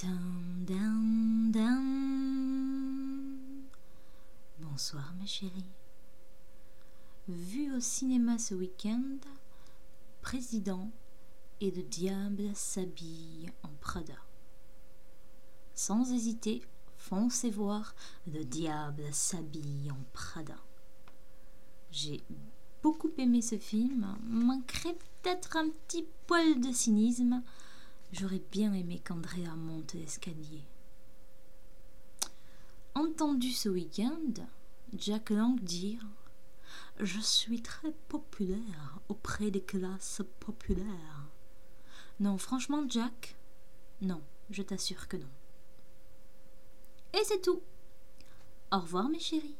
Dun, dun, dun. Bonsoir ma chérie. Vu au cinéma ce week-end, Président et le diable s'habille en Prada. Sans hésiter, foncez voir le diable s'habille en Prada. J'ai beaucoup aimé ce film, manquerait peut-être un petit poil de cynisme. J'aurais bien aimé qu'Andrea monte l'escalier. Entendu ce week-end, Jack Lang dire Je suis très populaire auprès des classes populaires. Non, franchement, Jack, non, je t'assure que non. Et c'est tout. Au revoir, mes chéris.